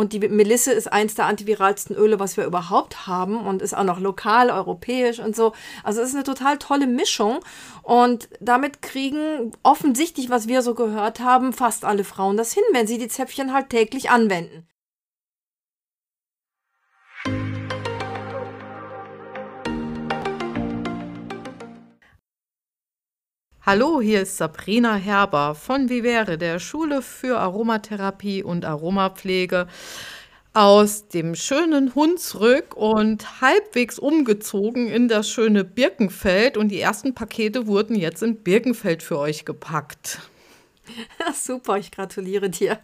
Und die Melisse ist eins der antiviralsten Öle, was wir überhaupt haben und ist auch noch lokal, europäisch und so. Also es ist eine total tolle Mischung. Und damit kriegen offensichtlich, was wir so gehört haben, fast alle Frauen das hin, wenn sie die Zäpfchen halt täglich anwenden. Hallo, hier ist Sabrina Herber von Vivere, der Schule für Aromatherapie und Aromapflege aus dem schönen Hunsrück und halbwegs umgezogen in das schöne Birkenfeld. Und die ersten Pakete wurden jetzt in Birkenfeld für euch gepackt. Super, ich gratuliere dir.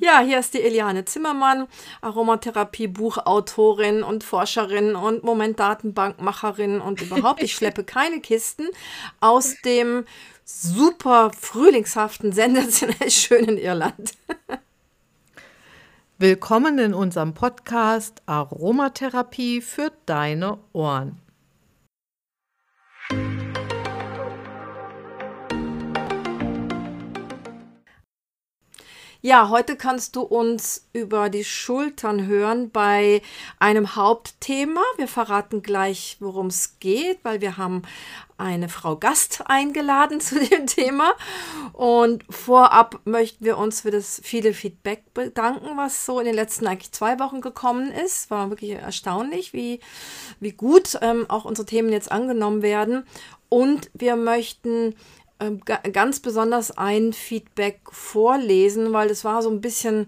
Ja, hier ist die Eliane Zimmermann, Aromatherapie-Buchautorin und Forscherin und Moment-Datenbankmacherin und überhaupt. Ich schleppe keine Kisten aus dem super frühlingshaften, sensationell schönen Irland. Willkommen in unserem Podcast Aromatherapie für deine Ohren. Ja, heute kannst du uns über die Schultern hören bei einem Hauptthema. Wir verraten gleich, worum es geht, weil wir haben eine Frau Gast eingeladen zu dem Thema. Und vorab möchten wir uns für das viele Feedback bedanken, was so in den letzten eigentlich zwei Wochen gekommen ist. War wirklich erstaunlich, wie, wie gut ähm, auch unsere Themen jetzt angenommen werden. Und wir möchten ganz besonders ein Feedback vorlesen, weil es war so ein bisschen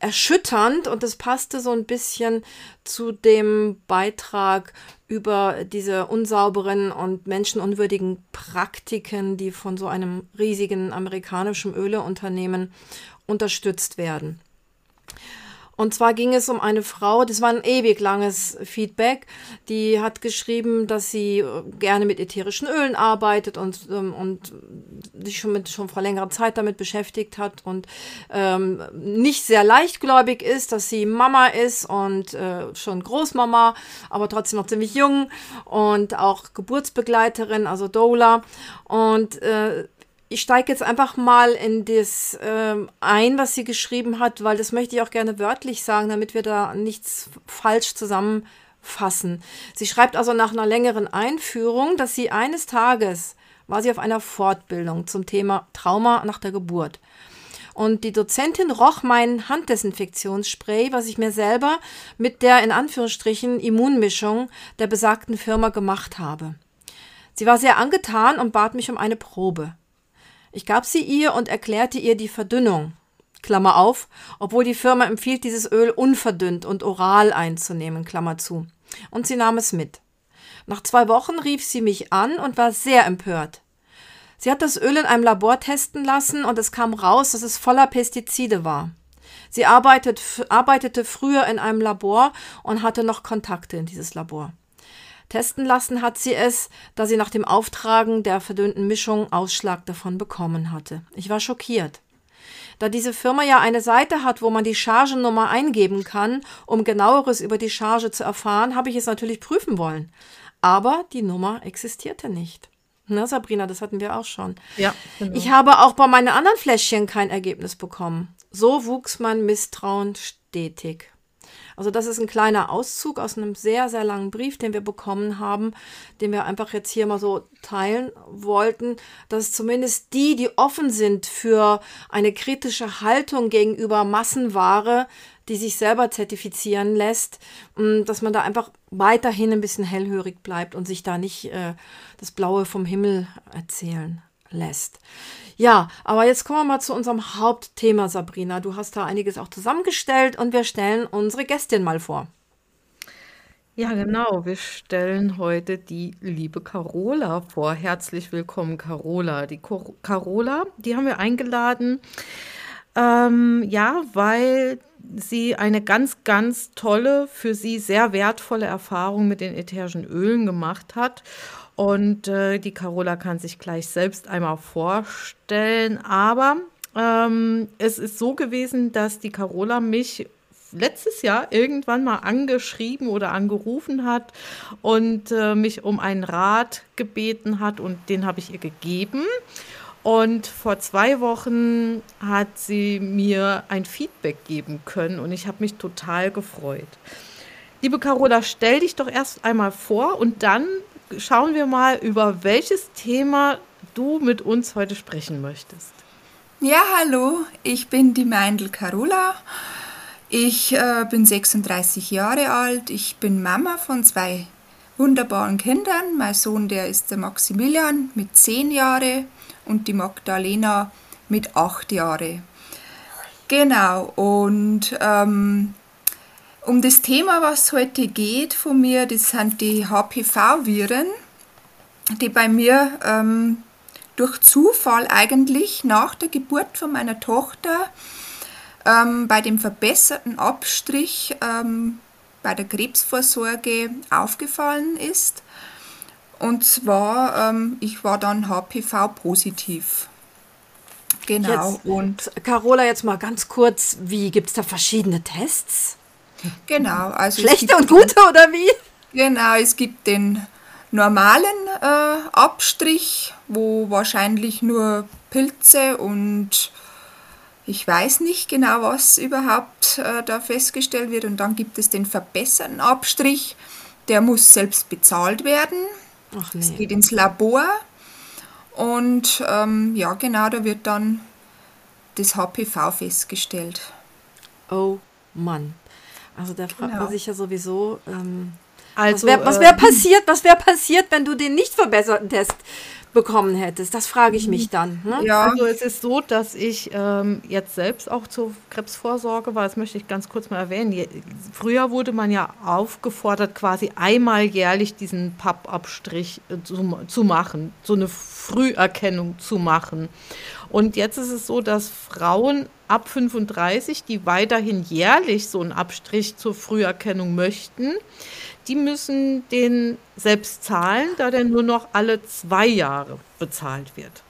erschütternd und es passte so ein bisschen zu dem Beitrag über diese unsauberen und menschenunwürdigen Praktiken, die von so einem riesigen amerikanischen Öleunternehmen unterstützt werden. Und zwar ging es um eine Frau, das war ein ewig langes Feedback, die hat geschrieben, dass sie äh, gerne mit ätherischen Ölen arbeitet und, ähm, und sich schon, mit, schon vor längerer Zeit damit beschäftigt hat und ähm, nicht sehr leichtgläubig ist, dass sie Mama ist und äh, schon Großmama, aber trotzdem noch ziemlich jung und auch Geburtsbegleiterin, also Doula. Und äh, ich steige jetzt einfach mal in das ähm, ein, was sie geschrieben hat, weil das möchte ich auch gerne wörtlich sagen, damit wir da nichts falsch zusammenfassen. Sie schreibt also nach einer längeren Einführung, dass sie eines Tages war sie auf einer Fortbildung zum Thema Trauma nach der Geburt. Und die Dozentin roch mein Handdesinfektionsspray, was ich mir selber mit der in Anführungsstrichen Immunmischung der besagten Firma gemacht habe. Sie war sehr angetan und bat mich um eine Probe. Ich gab sie ihr und erklärte ihr die Verdünnung. Klammer auf, obwohl die Firma empfiehlt, dieses Öl unverdünnt und oral einzunehmen, Klammer zu. Und sie nahm es mit. Nach zwei Wochen rief sie mich an und war sehr empört. Sie hat das Öl in einem Labor testen lassen und es kam raus, dass es voller Pestizide war. Sie arbeitet, arbeitete früher in einem Labor und hatte noch Kontakte in dieses Labor. Testen lassen hat sie es, da sie nach dem Auftragen der verdünnten Mischung Ausschlag davon bekommen hatte. Ich war schockiert. Da diese Firma ja eine Seite hat, wo man die Chargennummer eingeben kann, um genaueres über die Charge zu erfahren, habe ich es natürlich prüfen wollen. Aber die Nummer existierte nicht. Na, Sabrina, das hatten wir auch schon. Ja. Genau. Ich habe auch bei meinen anderen Fläschchen kein Ergebnis bekommen. So wuchs mein Misstrauen stetig. Also das ist ein kleiner Auszug aus einem sehr, sehr langen Brief, den wir bekommen haben, den wir einfach jetzt hier mal so teilen wollten, dass zumindest die, die offen sind für eine kritische Haltung gegenüber Massenware, die sich selber zertifizieren lässt, mm, dass man da einfach weiterhin ein bisschen hellhörig bleibt und sich da nicht äh, das Blaue vom Himmel erzählen lässt. Ja, aber jetzt kommen wir mal zu unserem Hauptthema, Sabrina. Du hast da einiges auch zusammengestellt und wir stellen unsere Gästin mal vor. Ja, genau. Wir stellen heute die liebe Carola vor. Herzlich willkommen, Carola. Die Carola, die haben wir eingeladen, ähm, ja, weil sie eine ganz, ganz tolle, für sie sehr wertvolle Erfahrung mit den ätherischen Ölen gemacht hat und äh, die Carola kann sich gleich selbst einmal vorstellen. Aber ähm, es ist so gewesen, dass die Carola mich letztes Jahr irgendwann mal angeschrieben oder angerufen hat und äh, mich um einen Rat gebeten hat und den habe ich ihr gegeben. Und vor zwei Wochen hat sie mir ein Feedback geben können und ich habe mich total gefreut. Liebe Carola, stell dich doch erst einmal vor und dann schauen wir mal, über welches Thema du mit uns heute sprechen möchtest. Ja, hallo, ich bin die Meindl Carola. Ich äh, bin 36 Jahre alt. Ich bin Mama von zwei wunderbaren Kindern. Mein Sohn, der ist der Maximilian mit 10 Jahren und die Magdalena mit 8 Jahren. Genau, und ähm, um das Thema, was heute geht von mir, das sind die HPV-Viren, die bei mir ähm, durch Zufall eigentlich nach der Geburt von meiner Tochter ähm, bei dem verbesserten Abstrich ähm, bei der Krebsvorsorge aufgefallen ist. Und zwar, ähm, ich war dann HPV-positiv. Genau. Jetzt, und Carola, jetzt mal ganz kurz, wie gibt es da verschiedene Tests? Genau. Also Schlechte und gute oder wie? Genau, es gibt den normalen äh, Abstrich, wo wahrscheinlich nur Pilze und ich weiß nicht genau, was überhaupt äh, da festgestellt wird. Und dann gibt es den verbesserten Abstrich, der muss selbst bezahlt werden. Ach nee. Es geht ins Labor. Und ähm, ja, genau, da wird dann das HPV festgestellt. Oh Mann. Also da fragt genau. man sich ja sowieso, ähm, also, was wäre wär äh, passiert, was wäre passiert, wenn du den nicht verbesserten Test bekommen hättest? Das frage ich mich dann. Ne? Ja, also es ist so, dass ich ähm, jetzt selbst auch zur Krebsvorsorge war. Das möchte ich ganz kurz mal erwähnen. Früher wurde man ja aufgefordert, quasi einmal jährlich diesen Pappabstrich äh, zu, zu machen, so eine Früherkennung zu machen. Und jetzt ist es so, dass Frauen ab 35, die weiterhin jährlich so einen Abstrich zur Früherkennung möchten, die müssen den selbst zahlen, da der nur noch alle zwei Jahre bezahlt wird.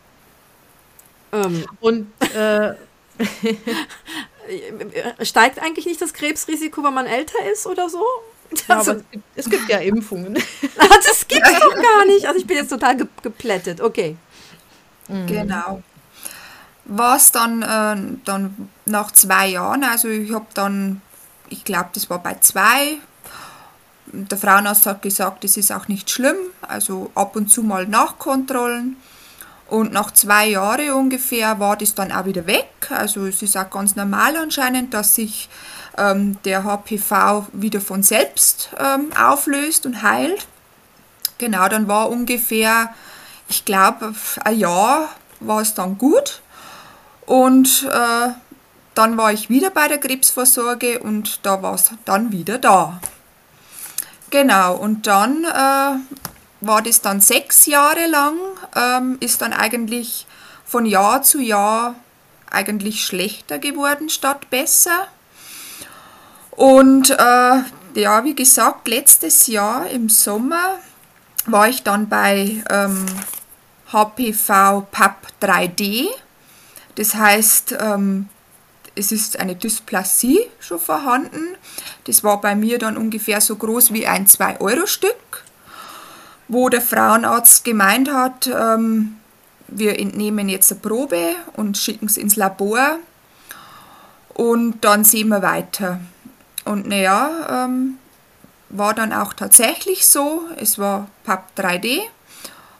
Ähm. Und äh, steigt eigentlich nicht das Krebsrisiko, wenn man älter ist oder so? Ja, also, es, gibt, es, gibt, ja Impfungen. das gibt es doch gar nicht. Also ich bin jetzt total ge geplättet. Okay. Mhm. Genau. Was dann, äh, dann nach zwei Jahren, also ich habe dann, ich glaube, das war bei zwei, der Frauenarzt hat gesagt, es ist auch nicht schlimm, also ab und zu mal Nachkontrollen. Und nach zwei Jahren ungefähr war das dann auch wieder weg. Also es ist auch ganz normal anscheinend, dass sich ähm, der HPV wieder von selbst ähm, auflöst und heilt. Genau, dann war ungefähr, ich glaube, ein Jahr war es dann gut. Und äh, dann war ich wieder bei der Krebsvorsorge und da war es dann wieder da. Genau, und dann äh, war das dann sechs Jahre lang, ähm, ist dann eigentlich von Jahr zu Jahr eigentlich schlechter geworden statt besser. Und äh, ja, wie gesagt, letztes Jahr im Sommer war ich dann bei ähm, HPV PAP 3D. Das heißt, ähm, es ist eine Dysplasie schon vorhanden. Das war bei mir dann ungefähr so groß wie ein 2-Euro-Stück, wo der Frauenarzt gemeint hat, ähm, wir entnehmen jetzt eine Probe und schicken es ins Labor und dann sehen wir weiter. Und naja, ähm, war dann auch tatsächlich so, es war PAP 3D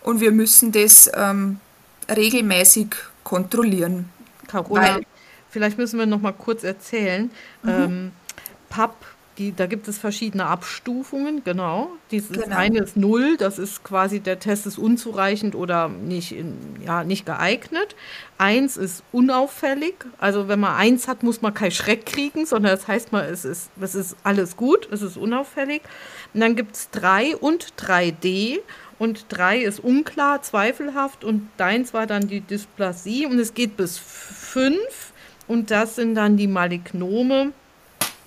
und wir müssen das ähm, regelmäßig kontrollieren. Carola, weil, Vielleicht müssen wir noch mal kurz erzählen. Mhm. Ähm, PAP, die, da gibt es verschiedene Abstufungen, genau. Dieses genau. eine ist null, das ist quasi der Test ist unzureichend oder nicht, in, ja, nicht geeignet. Eins ist unauffällig, also wenn man eins hat, muss man keinen Schreck kriegen, sondern das heißt mal, es ist, es ist alles gut, es ist unauffällig. Und dann gibt es drei und 3D und drei ist unklar, zweifelhaft und deins war dann die Dysplasie und es geht bis fünf und das sind dann die Malignome.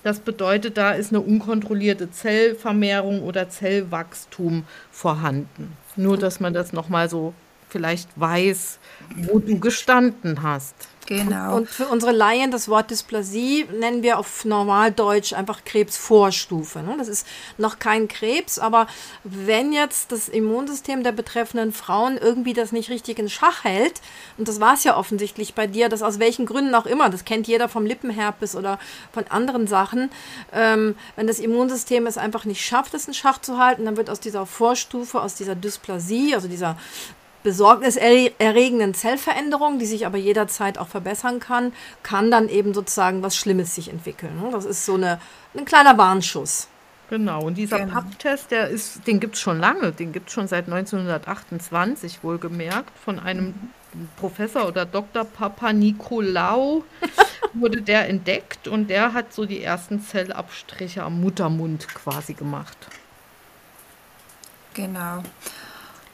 Das bedeutet, da ist eine unkontrollierte Zellvermehrung oder Zellwachstum vorhanden. Nur, dass man das nochmal so vielleicht weiß, wo du gestanden hast. Genau. Und, für unsere Laien, das Wort Dysplasie nennen wir auf Normaldeutsch einfach Krebsvorstufe. Ne? Das ist noch kein Krebs, aber wenn jetzt das Immunsystem der betreffenden Frauen irgendwie das nicht richtig in Schach hält, und das war es ja offensichtlich bei dir, das aus welchen Gründen auch immer, das kennt jeder vom Lippenherpes oder von anderen Sachen, ähm, wenn das Immunsystem es einfach nicht schafft, es in Schach zu halten, dann wird aus dieser Vorstufe, aus dieser Dysplasie, also dieser besorgniserregenden Zellveränderung, die sich aber jederzeit auch verbessern kann, kann dann eben sozusagen was Schlimmes sich entwickeln. Ne? Das ist so eine, ein kleiner Warnschuss. Genau, und dieser genau. PAP-Test, der ist, den gibt es schon lange, den gibt es schon seit 1928 wohlgemerkt, von einem Professor oder Dr. Papa Nikolaou wurde der entdeckt und der hat so die ersten Zellabstriche am Muttermund quasi gemacht. Genau.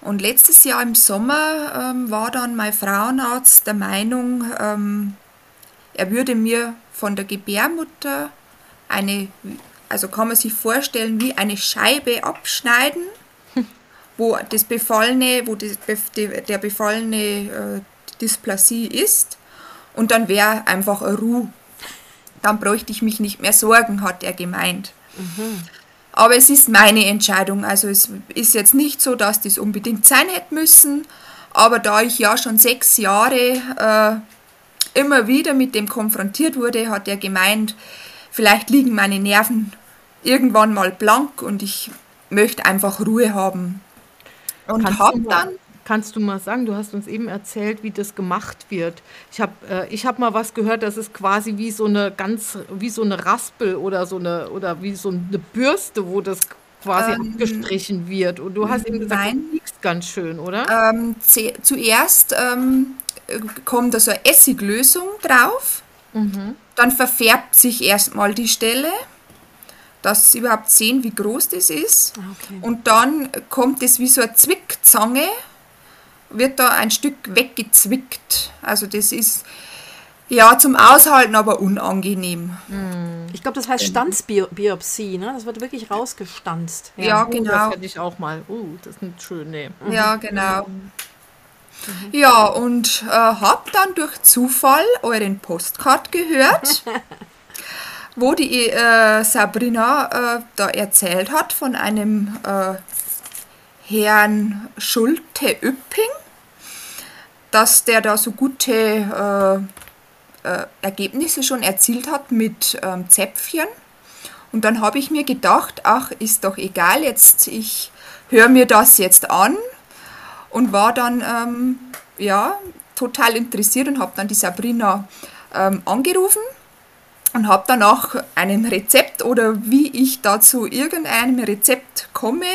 Und letztes Jahr im Sommer ähm, war dann mein Frauenarzt der Meinung, ähm, er würde mir von der Gebärmutter eine, also kann man sich vorstellen, wie eine Scheibe abschneiden, wo das befallene, wo das, der befallene äh, Dysplasie ist. Und dann wäre einfach eine Ruhe. Dann bräuchte ich mich nicht mehr sorgen, hat er gemeint. Mhm. Aber es ist meine Entscheidung. Also es ist jetzt nicht so, dass das unbedingt sein hätte müssen. Aber da ich ja schon sechs Jahre äh, immer wieder mit dem konfrontiert wurde, hat er gemeint, vielleicht liegen meine Nerven irgendwann mal blank und ich möchte einfach Ruhe haben. Und habe dann Kannst du mal sagen, du hast uns eben erzählt, wie das gemacht wird. Ich habe äh, hab mal was gehört, das ist quasi wie so eine ganz, wie so eine Raspel oder so eine, oder wie so eine Bürste, wo das quasi ähm, abgestrichen wird. Und du hast eben gesagt, nein. du liegst ganz schön, oder? Ähm, zuerst ähm, kommt da so eine Essiglösung drauf. Mhm. Dann verfärbt sich erstmal die Stelle dass sie überhaupt sehen, wie groß das ist. Ah, okay. Und dann kommt es wie so eine Zwickzange wird da ein Stück weggezwickt. Also das ist ja zum Aushalten, aber unangenehm. Hm. Ich glaube, das heißt genau. Stanzbiopsie, ne? Das wird wirklich rausgestanzt. Ja, ja genau. das hätte ich auch mal. Uh, das ist nicht schön, nee. Mhm. Ja, genau. Mhm. Ja, und äh, habe dann durch Zufall euren Postcard gehört, wo die äh, Sabrina äh, da erzählt hat von einem äh, Herrn Schulte-Üpping, dass der da so gute äh, äh, Ergebnisse schon erzielt hat mit ähm, Zäpfchen. Und dann habe ich mir gedacht, ach, ist doch egal, jetzt ich höre mir das jetzt an und war dann ähm, ja total interessiert und habe dann die Sabrina ähm, angerufen und habe dann auch einen Rezept oder wie ich dazu irgendeinem Rezept komme,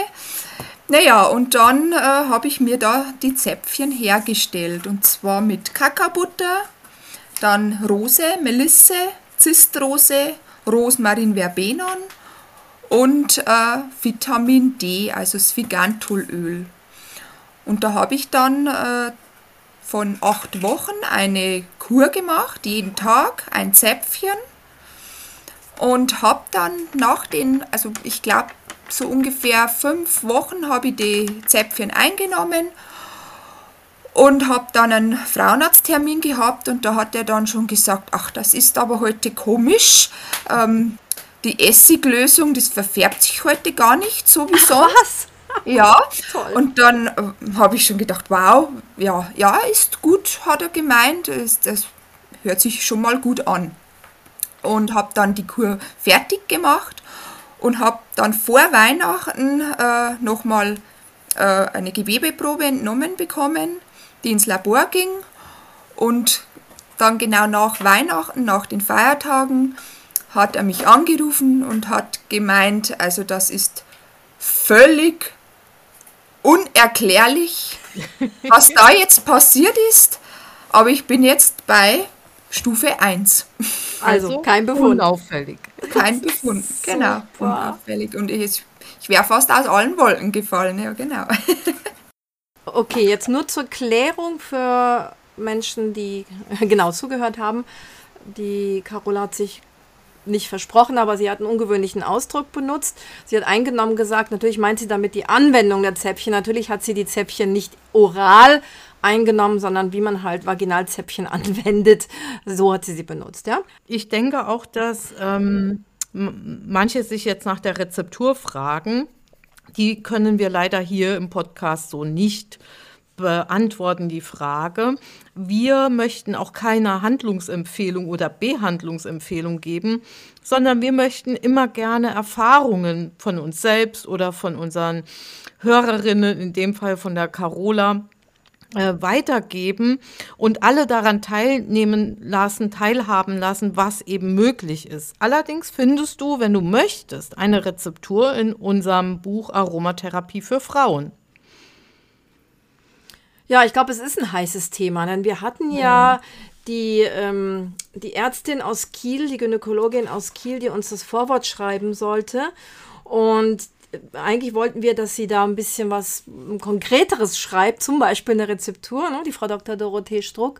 naja, und dann äh, habe ich mir da die Zäpfchen hergestellt. Und zwar mit Kakaobutter, dann Rose, Melisse, Zistrose, Rosmarin Verbenon und äh, Vitamin D, also Sphigantolöl. Und da habe ich dann äh, von acht Wochen eine Kur gemacht, jeden Tag ein Zäpfchen. Und habe dann nach den, also ich glaube, so ungefähr fünf Wochen habe ich die Zäpfchen eingenommen und habe dann einen Frauenarzttermin gehabt und da hat er dann schon gesagt, ach, das ist aber heute komisch. Ähm, die Essiglösung, das verfärbt sich heute gar nicht so wie sonst. Was? Ja, Toll. und dann äh, habe ich schon gedacht, wow, ja, ja, ist gut, hat er gemeint, das, das hört sich schon mal gut an. Und habe dann die Kur fertig gemacht und habe dann vor Weihnachten äh, nochmal äh, eine Gewebeprobe entnommen bekommen, die ins Labor ging und dann genau nach Weihnachten, nach den Feiertagen, hat er mich angerufen und hat gemeint, also das ist völlig unerklärlich, was da jetzt passiert ist, aber ich bin jetzt bei Stufe 1. Also, also kein Befund. Unauffällig. Kein Befund, genau. Unauffällig. Und ich, ich wäre fast aus allen Wolken gefallen, ja, genau. Okay, jetzt nur zur Klärung für Menschen, die genau zugehört haben. Die Carola hat sich nicht versprochen, aber sie hat einen ungewöhnlichen Ausdruck benutzt. Sie hat eingenommen gesagt, natürlich meint sie damit die Anwendung der Zäpfchen. Natürlich hat sie die Zäpfchen nicht oral eingenommen, sondern wie man halt Vaginalzäpfchen anwendet. So hat sie sie benutzt, ja. Ich denke auch, dass ähm, manche sich jetzt nach der Rezeptur fragen. Die können wir leider hier im Podcast so nicht beantworten die Frage. Wir möchten auch keine Handlungsempfehlung oder Behandlungsempfehlung geben, sondern wir möchten immer gerne Erfahrungen von uns selbst oder von unseren Hörerinnen, in dem Fall von der Carola, äh, weitergeben und alle daran teilnehmen lassen, teilhaben lassen, was eben möglich ist. Allerdings findest du, wenn du möchtest, eine Rezeptur in unserem Buch Aromatherapie für Frauen. Ja, ich glaube, es ist ein heißes Thema, denn wir hatten ja die, ähm, die Ärztin aus Kiel, die Gynäkologin aus Kiel, die uns das Vorwort schreiben sollte. Und eigentlich wollten wir, dass sie da ein bisschen was Konkreteres schreibt, zum Beispiel eine Rezeptur, ne? die Frau Dr. Dorothee Struck.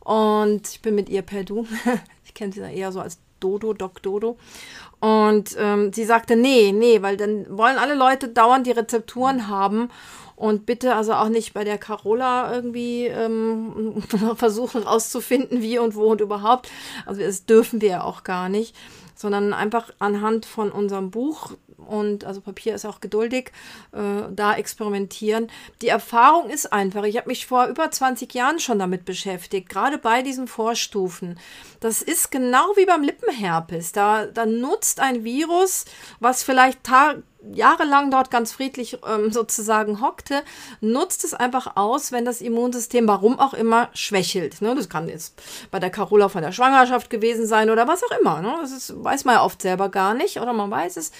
Und ich bin mit ihr per Du. ich kenne sie da eher so als Dodo, Doc Dodo. Und ähm, sie sagte, nee, nee, weil dann wollen alle Leute dauernd die Rezepturen haben. Und bitte also auch nicht bei der Carola irgendwie ähm, versuchen rauszufinden, wie und wo und überhaupt. Also das dürfen wir ja auch gar nicht, sondern einfach anhand von unserem Buch und also Papier ist auch geduldig, äh, da experimentieren. Die Erfahrung ist einfach, ich habe mich vor über 20 Jahren schon damit beschäftigt, gerade bei diesen Vorstufen. Das ist genau wie beim Lippenherpes. Da, da nutzt ein Virus, was vielleicht Tag, jahrelang dort ganz friedlich ähm, sozusagen hockte, nutzt es einfach aus, wenn das Immunsystem, warum auch immer, schwächelt. Ne? Das kann jetzt bei der Carola von der Schwangerschaft gewesen sein oder was auch immer. Ne? Das ist, weiß man ja oft selber gar nicht oder man weiß es.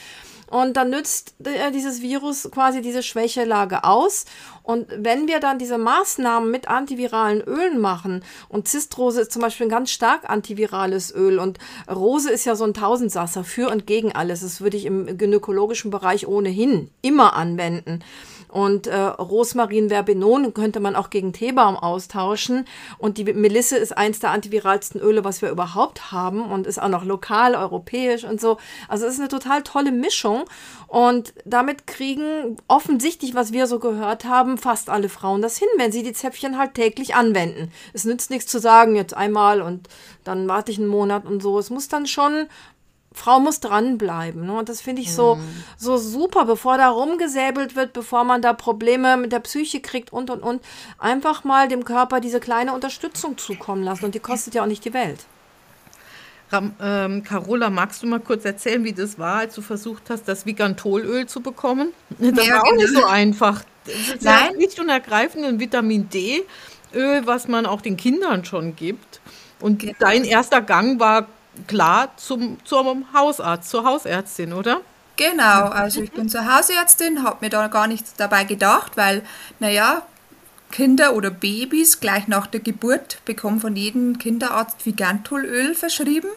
Und dann nützt äh, dieses Virus quasi diese Schwächelage aus. Und wenn wir dann diese Maßnahmen mit antiviralen Ölen machen, und Zistrose ist zum Beispiel ein ganz stark antivirales Öl und Rose ist ja so ein Tausendsasser für und gegen alles. Das würde ich im gynäkologischen Bereich ohnehin immer anwenden. Und äh, Rosmarin Verbenon könnte man auch gegen Teebaum austauschen. Und die Melisse ist eins der antiviralsten Öle, was wir überhaupt haben und ist auch noch lokal, europäisch und so. Also es ist eine total tolle Mischung. Und damit kriegen offensichtlich, was wir so gehört haben, fast alle Frauen das hin, wenn sie die Zäpfchen halt täglich anwenden. Es nützt nichts zu sagen, jetzt einmal und dann warte ich einen Monat und so. Es muss dann schon Frau muss dranbleiben. Ne? Und das finde ich so, mhm. so super, bevor da rumgesäbelt wird, bevor man da Probleme mit der Psyche kriegt und und und. Einfach mal dem Körper diese kleine Unterstützung zukommen lassen. Und die kostet ja auch nicht die Welt. Ram, ähm, Carola, magst du mal kurz erzählen, wie das war, als du versucht hast, das Vigantolöl zu bekommen? Das ja, war auch nicht so einfach. Das ist Nein. nicht und ergreifend ein Vitamin D-Öl, was man auch den Kindern schon gibt. Und genau. dein erster Gang war klar zum, zum Hausarzt, zur Hausärztin, oder? Genau, also ich bin zur Hausärztin, habe mir da gar nichts dabei gedacht, weil, naja, Kinder oder Babys gleich nach der Geburt bekommen von jedem Kinderarzt Vigantolöl verschrieben.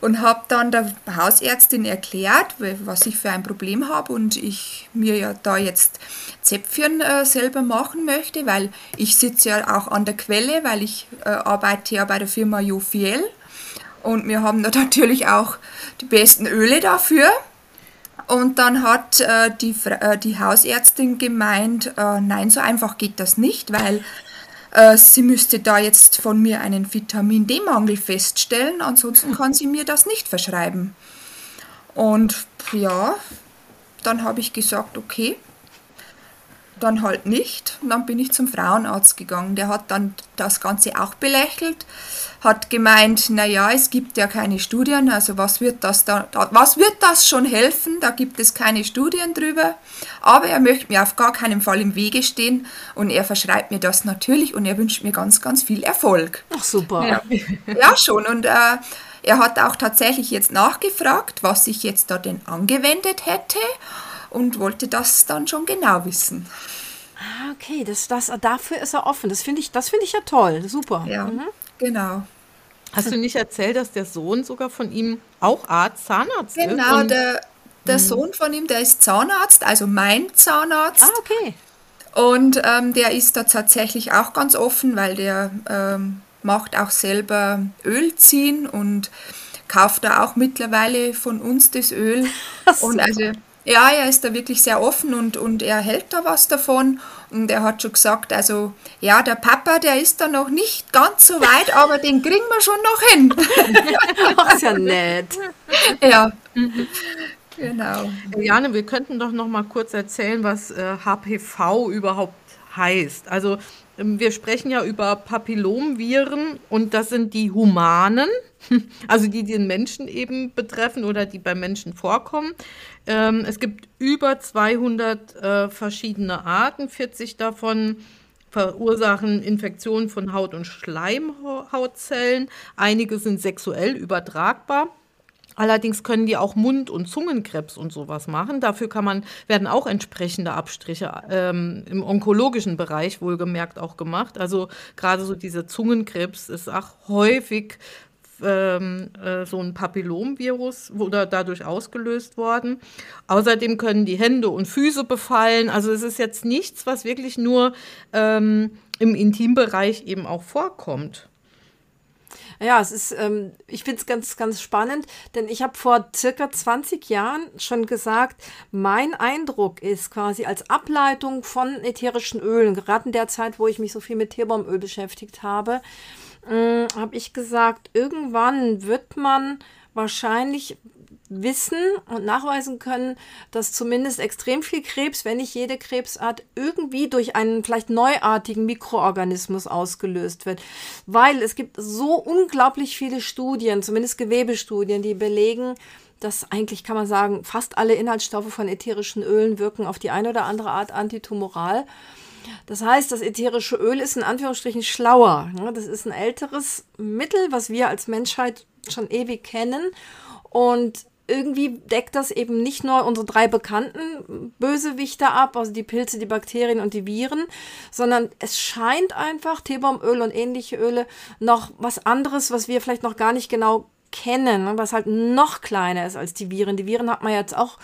Und habe dann der Hausärztin erklärt, was ich für ein Problem habe und ich mir ja da jetzt Zäpfchen äh, selber machen möchte, weil ich sitze ja auch an der Quelle, weil ich äh, arbeite ja bei der Firma Jofiel und wir haben da natürlich auch die besten Öle dafür. Und dann hat äh, die, äh, die Hausärztin gemeint, äh, nein, so einfach geht das nicht, weil äh, sie müsste da jetzt von mir einen Vitamin D-Mangel feststellen, ansonsten kann sie mir das nicht verschreiben. Und ja, dann habe ich gesagt, okay, dann halt nicht. Und dann bin ich zum Frauenarzt gegangen. Der hat dann das Ganze auch belächelt, hat gemeint, naja, es gibt ja keine Studien, also was wird das da, was wird das schon helfen? Da gibt es keine Studien drüber. Aber er möchte mir auf gar keinen Fall im Wege stehen und er verschreibt mir das natürlich und er wünscht mir ganz, ganz viel Erfolg. Ach super. Ja, ja schon. Und äh, er hat auch tatsächlich jetzt nachgefragt, was ich jetzt da denn angewendet hätte und wollte das dann schon genau wissen. Ah, okay, das, das, dafür ist er offen. Das finde ich, das ich ja toll. Super. Ja, mhm. genau. Hast du nicht erzählt, dass der Sohn sogar von ihm auch Arzt, Zahnarzt genau, ist? Genau, der, der mhm. Sohn von ihm, der ist Zahnarzt, also mein Zahnarzt. Ah, okay. Und ähm, der ist da tatsächlich auch ganz offen, weil der ähm, macht auch selber Öl ziehen und kauft da auch mittlerweile von uns das Öl. und also Ja, er ist da wirklich sehr offen und, und er hält da was davon. Und er hat schon gesagt, also ja, der Papa, der ist da noch nicht ganz so weit, aber den kriegen wir schon noch hin. Ach, ist ja nett. Ja. Genau. Jane, wir könnten doch noch mal kurz erzählen, was äh, HPV überhaupt heißt. Also ähm, wir sprechen ja über Papillomviren und das sind die humanen, also die den Menschen eben betreffen oder die bei Menschen vorkommen. Ähm, es gibt über 200 äh, verschiedene Arten, 40 davon verursachen Infektionen von Haut- und Schleimhautzellen. Einige sind sexuell übertragbar. Allerdings können die auch Mund- und Zungenkrebs und sowas machen. Dafür kann man, werden auch entsprechende Abstriche ähm, im onkologischen Bereich wohlgemerkt auch gemacht. Also gerade so dieser Zungenkrebs ist auch häufig ähm, äh, so ein Papillomvirus oder dadurch ausgelöst worden. Außerdem können die Hände und Füße befallen. Also es ist jetzt nichts, was wirklich nur ähm, im Intimbereich eben auch vorkommt. Ja, es ist, ähm, ich finde es ganz, ganz spannend, denn ich habe vor circa 20 Jahren schon gesagt, mein Eindruck ist quasi als Ableitung von ätherischen Ölen, gerade in der Zeit, wo ich mich so viel mit Teebaumöl beschäftigt habe, äh, habe ich gesagt, irgendwann wird man wahrscheinlich wissen und nachweisen können, dass zumindest extrem viel Krebs, wenn nicht jede Krebsart, irgendwie durch einen vielleicht neuartigen Mikroorganismus ausgelöst wird. Weil es gibt so unglaublich viele Studien, zumindest Gewebestudien, die belegen, dass eigentlich kann man sagen, fast alle Inhaltsstoffe von ätherischen Ölen wirken auf die eine oder andere Art antitumoral. Das heißt, das ätherische Öl ist in Anführungsstrichen schlauer. Das ist ein älteres Mittel, was wir als Menschheit schon ewig kennen. Und irgendwie deckt das eben nicht nur unsere drei bekannten Bösewichter ab, also die Pilze, die Bakterien und die Viren, sondern es scheint einfach Teebaumöl und ähnliche Öle noch was anderes, was wir vielleicht noch gar nicht genau kennen, was halt noch kleiner ist als die Viren. Die Viren hat man jetzt auch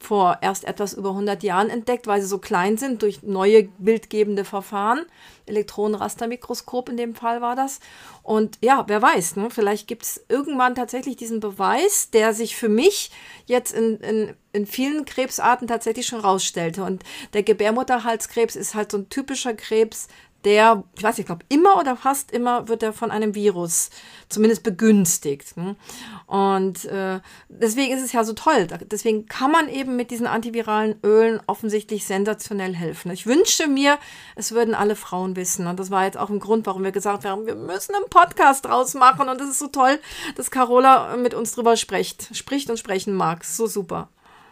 vor erst etwas über 100 Jahren entdeckt, weil sie so klein sind durch neue bildgebende Verfahren. Elektronenrastermikroskop in dem Fall war das. Und ja, wer weiß, ne? vielleicht gibt es irgendwann tatsächlich diesen Beweis, der sich für mich jetzt in, in, in vielen Krebsarten tatsächlich schon rausstellte. Und der Gebärmutterhalskrebs ist halt so ein typischer Krebs, der, ich weiß nicht, ich glaube, immer oder fast immer wird er von einem Virus zumindest begünstigt. Ne? Und äh, deswegen ist es ja so toll. Deswegen kann man eben mit diesen antiviralen Ölen offensichtlich sensationell helfen. Ich wünsche mir, es würden alle Frauen wissen. Und das war jetzt auch ein Grund, warum wir gesagt haben, wir müssen einen Podcast draus machen. Und es ist so toll, dass Carola mit uns drüber spricht, spricht und sprechen mag. So super.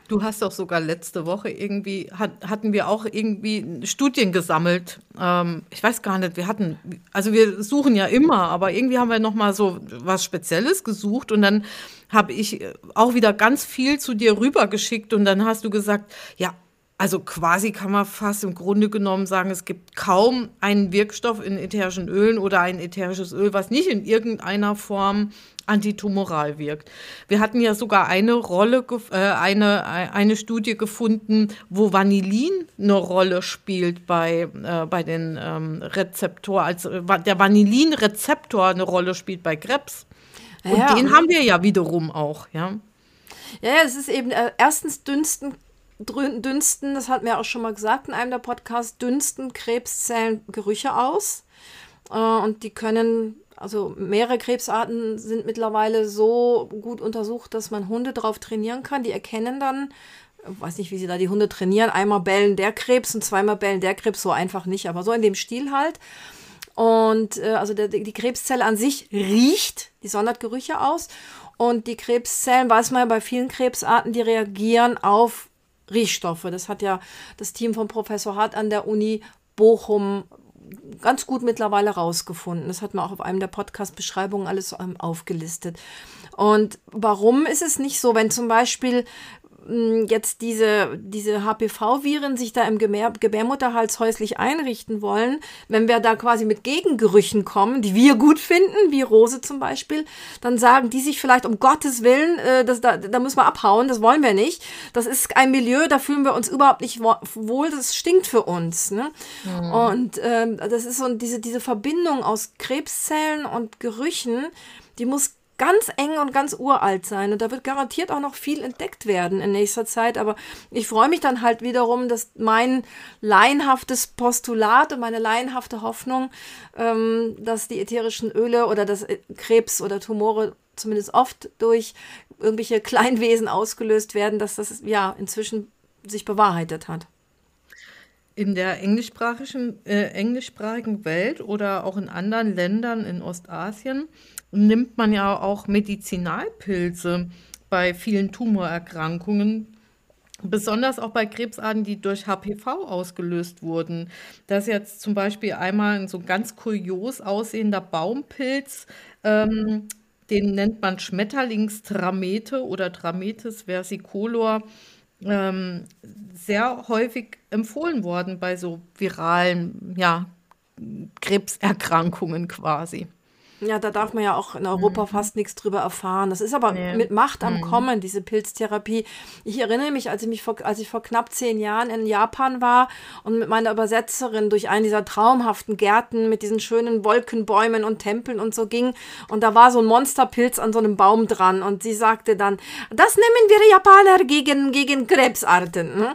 Du hast doch sogar letzte Woche irgendwie, hat, hatten wir auch irgendwie Studien gesammelt. Ähm, ich weiß gar nicht, wir hatten, also wir suchen ja immer, aber irgendwie haben wir nochmal so was Spezielles gesucht und dann habe ich auch wieder ganz viel zu dir rübergeschickt und dann hast du gesagt, ja, also quasi kann man fast im Grunde genommen sagen, es gibt kaum einen Wirkstoff in ätherischen Ölen oder ein ätherisches Öl, was nicht in irgendeiner Form antitumoral wirkt. Wir hatten ja sogar eine Rolle, äh, eine, eine Studie gefunden, wo Vanillin eine Rolle spielt bei, äh, bei den ähm, Rezeptor, als äh, der Vanillin-Rezeptor eine Rolle spielt bei Krebs. Und ja. den haben wir ja wiederum auch, ja. Ja, es ist eben äh, erstens dünsten dünsten, das hatten wir auch schon mal gesagt in einem der Podcasts, dünsten Krebszellen Gerüche aus. Äh, und die können, also mehrere Krebsarten sind mittlerweile so gut untersucht, dass man Hunde darauf trainieren kann. Die erkennen dann, ich weiß nicht, wie sie da die Hunde trainieren, einmal bellen der Krebs und zweimal bellen der Krebs, so einfach nicht, aber so in dem Stil halt. Und äh, also der, die Krebszelle an sich riecht, die sondert Gerüche aus. Und die Krebszellen, weiß man ja bei vielen Krebsarten, die reagieren auf Riechstoffe. Das hat ja das Team von Professor Hart an der Uni Bochum ganz gut mittlerweile rausgefunden. Das hat man auch auf einem der Podcast-Beschreibungen alles ähm, aufgelistet. Und warum ist es nicht so, wenn zum Beispiel jetzt diese, diese HPV-Viren sich da im Gebär, Gebärmutterhals häuslich einrichten wollen, wenn wir da quasi mit Gegengerüchen kommen, die wir gut finden, wie Rose zum Beispiel, dann sagen die sich vielleicht um Gottes Willen, äh, das, da, da müssen wir abhauen, das wollen wir nicht. Das ist ein Milieu, da fühlen wir uns überhaupt nicht wohl, das stinkt für uns. Ne? Mhm. Und ähm, das ist so diese, diese Verbindung aus Krebszellen und Gerüchen, die muss ganz eng und ganz uralt sein. Und da wird garantiert auch noch viel entdeckt werden in nächster Zeit. Aber ich freue mich dann halt wiederum, dass mein laienhaftes Postulat und meine laienhafte Hoffnung, ähm, dass die ätherischen Öle oder das Krebs oder Tumore zumindest oft durch irgendwelche Kleinwesen ausgelöst werden, dass das ja inzwischen sich bewahrheitet hat. In der englischsprachigen, äh, englischsprachigen Welt oder auch in anderen Ländern in Ostasien nimmt man ja auch Medizinalpilze bei vielen Tumorerkrankungen, besonders auch bei Krebsarten, die durch HPV ausgelöst wurden. Das ist jetzt zum Beispiel einmal ein so ganz kurios aussehender Baumpilz, ähm, den nennt man Schmetterlingstramete oder Trametes versicolor ähm, sehr häufig empfohlen worden bei so viralen ja, Krebserkrankungen quasi. Ja, da darf man ja auch in Europa mhm. fast nichts drüber erfahren. Das ist aber nee. mit Macht am mhm. Kommen, diese Pilztherapie. Ich erinnere mich, als ich mich vor, als ich vor knapp zehn Jahren in Japan war und mit meiner Übersetzerin durch einen dieser traumhaften Gärten mit diesen schönen Wolkenbäumen und Tempeln und so ging. Und da war so ein Monsterpilz an so einem Baum dran. Und sie sagte dann, das nehmen wir Japaner gegen, gegen Krebsarten.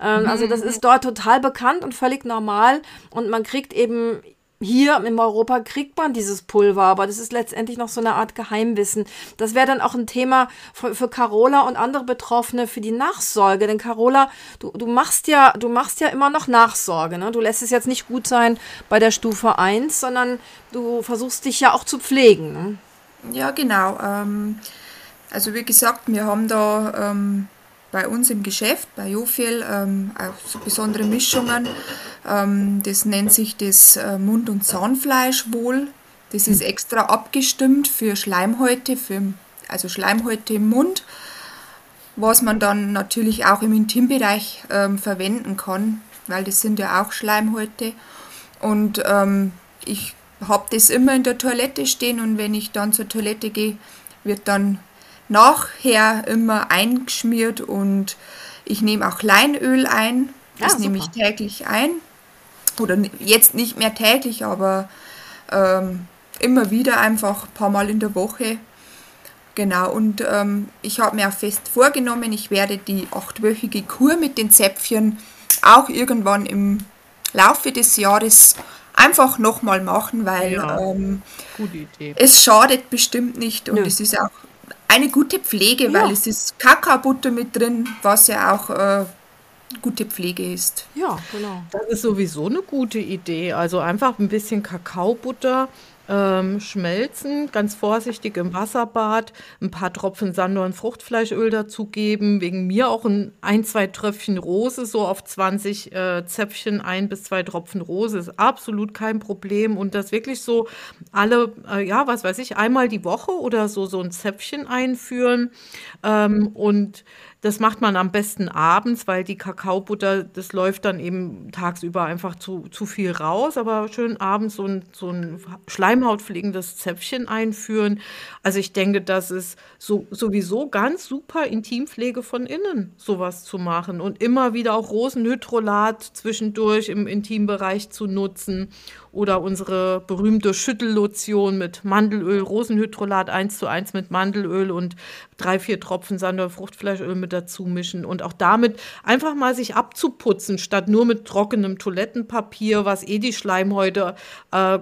Ähm, also das mhm. ist dort total bekannt und völlig normal. Und man kriegt eben hier in Europa kriegt man dieses Pulver, aber das ist letztendlich noch so eine Art Geheimwissen. Das wäre dann auch ein Thema für, für Carola und andere Betroffene für die Nachsorge. Denn Carola, du, du machst ja, du machst ja immer noch Nachsorge. Ne? Du lässt es jetzt nicht gut sein bei der Stufe 1, sondern du versuchst dich ja auch zu pflegen. Ne? Ja, genau. Ähm, also wie gesagt, wir haben da ähm, bei uns im Geschäft, bei Jofiel, ähm, auch so besondere Mischungen. Ähm, das nennt sich das äh, Mund- und Zahnfleischwohl. Das ist extra abgestimmt für Schleimhäute, für, also Schleimhäute im Mund, was man dann natürlich auch im Intimbereich ähm, verwenden kann, weil das sind ja auch Schleimhäute. Und ähm, ich habe das immer in der Toilette stehen und wenn ich dann zur Toilette gehe, wird dann nachher immer eingeschmiert und ich nehme auch Leinöl ein. Das ja, nehme ich täglich ein. Oder jetzt nicht mehr täglich, aber ähm, immer wieder einfach ein paar Mal in der Woche. Genau, und ähm, ich habe mir auch fest vorgenommen, ich werde die achtwöchige Kur mit den Zäpfchen auch irgendwann im Laufe des Jahres einfach nochmal machen, weil ja, ähm, es schadet bestimmt nicht und Nö. es ist auch eine gute Pflege, ja. weil es ist Kakaobutter mit drin, was ja auch äh, gute Pflege ist. Ja, genau. Das ist sowieso eine gute Idee. Also einfach ein bisschen Kakaobutter ähm, schmelzen, ganz vorsichtig im Wasserbad, ein paar Tropfen Sandor- und Fruchtfleischöl dazugeben, wegen mir auch ein, ein, zwei Tröpfchen Rose, so auf 20 äh, Zäpfchen, ein bis zwei Tropfen Rose, ist absolut kein Problem. Und das wirklich so alle, äh, ja, was weiß ich, einmal die Woche oder so, so ein Zäpfchen einführen ähm, und das macht man am besten abends, weil die Kakaobutter, das läuft dann eben tagsüber einfach zu, zu viel raus. Aber schön abends so ein, so ein schleimhautpflegendes Zäpfchen einführen. Also ich denke, das ist so, sowieso ganz super Intimpflege von innen, sowas zu machen. Und immer wieder auch Rosenhydrolat zwischendurch im Intimbereich zu nutzen oder unsere berühmte Schüttellotion mit Mandelöl, Rosenhydrolat 1 zu 1 mit Mandelöl und drei, vier Tropfen Sander Fruchtfleischöl mit dazu mischen und auch damit einfach mal sich abzuputzen, statt nur mit trockenem Toilettenpapier, was eh die Schleimhäute äh,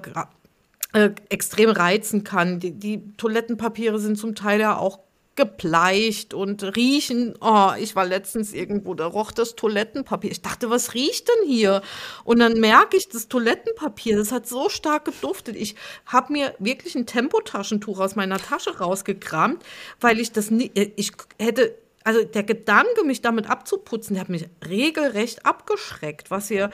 äh, extrem reizen kann. Die, die Toilettenpapiere sind zum Teil ja auch gebleicht und riechen. Oh, ich war letztens irgendwo, da roch das Toilettenpapier. Ich dachte, was riecht denn hier? Und dann merke ich, das Toilettenpapier, das hat so stark geduftet. Ich habe mir wirklich ein Tempotaschentuch aus meiner Tasche rausgekramt, weil ich das nie, ich hätte also der Gedanke, mich damit abzuputzen, der hat mich regelrecht abgeschreckt, was hier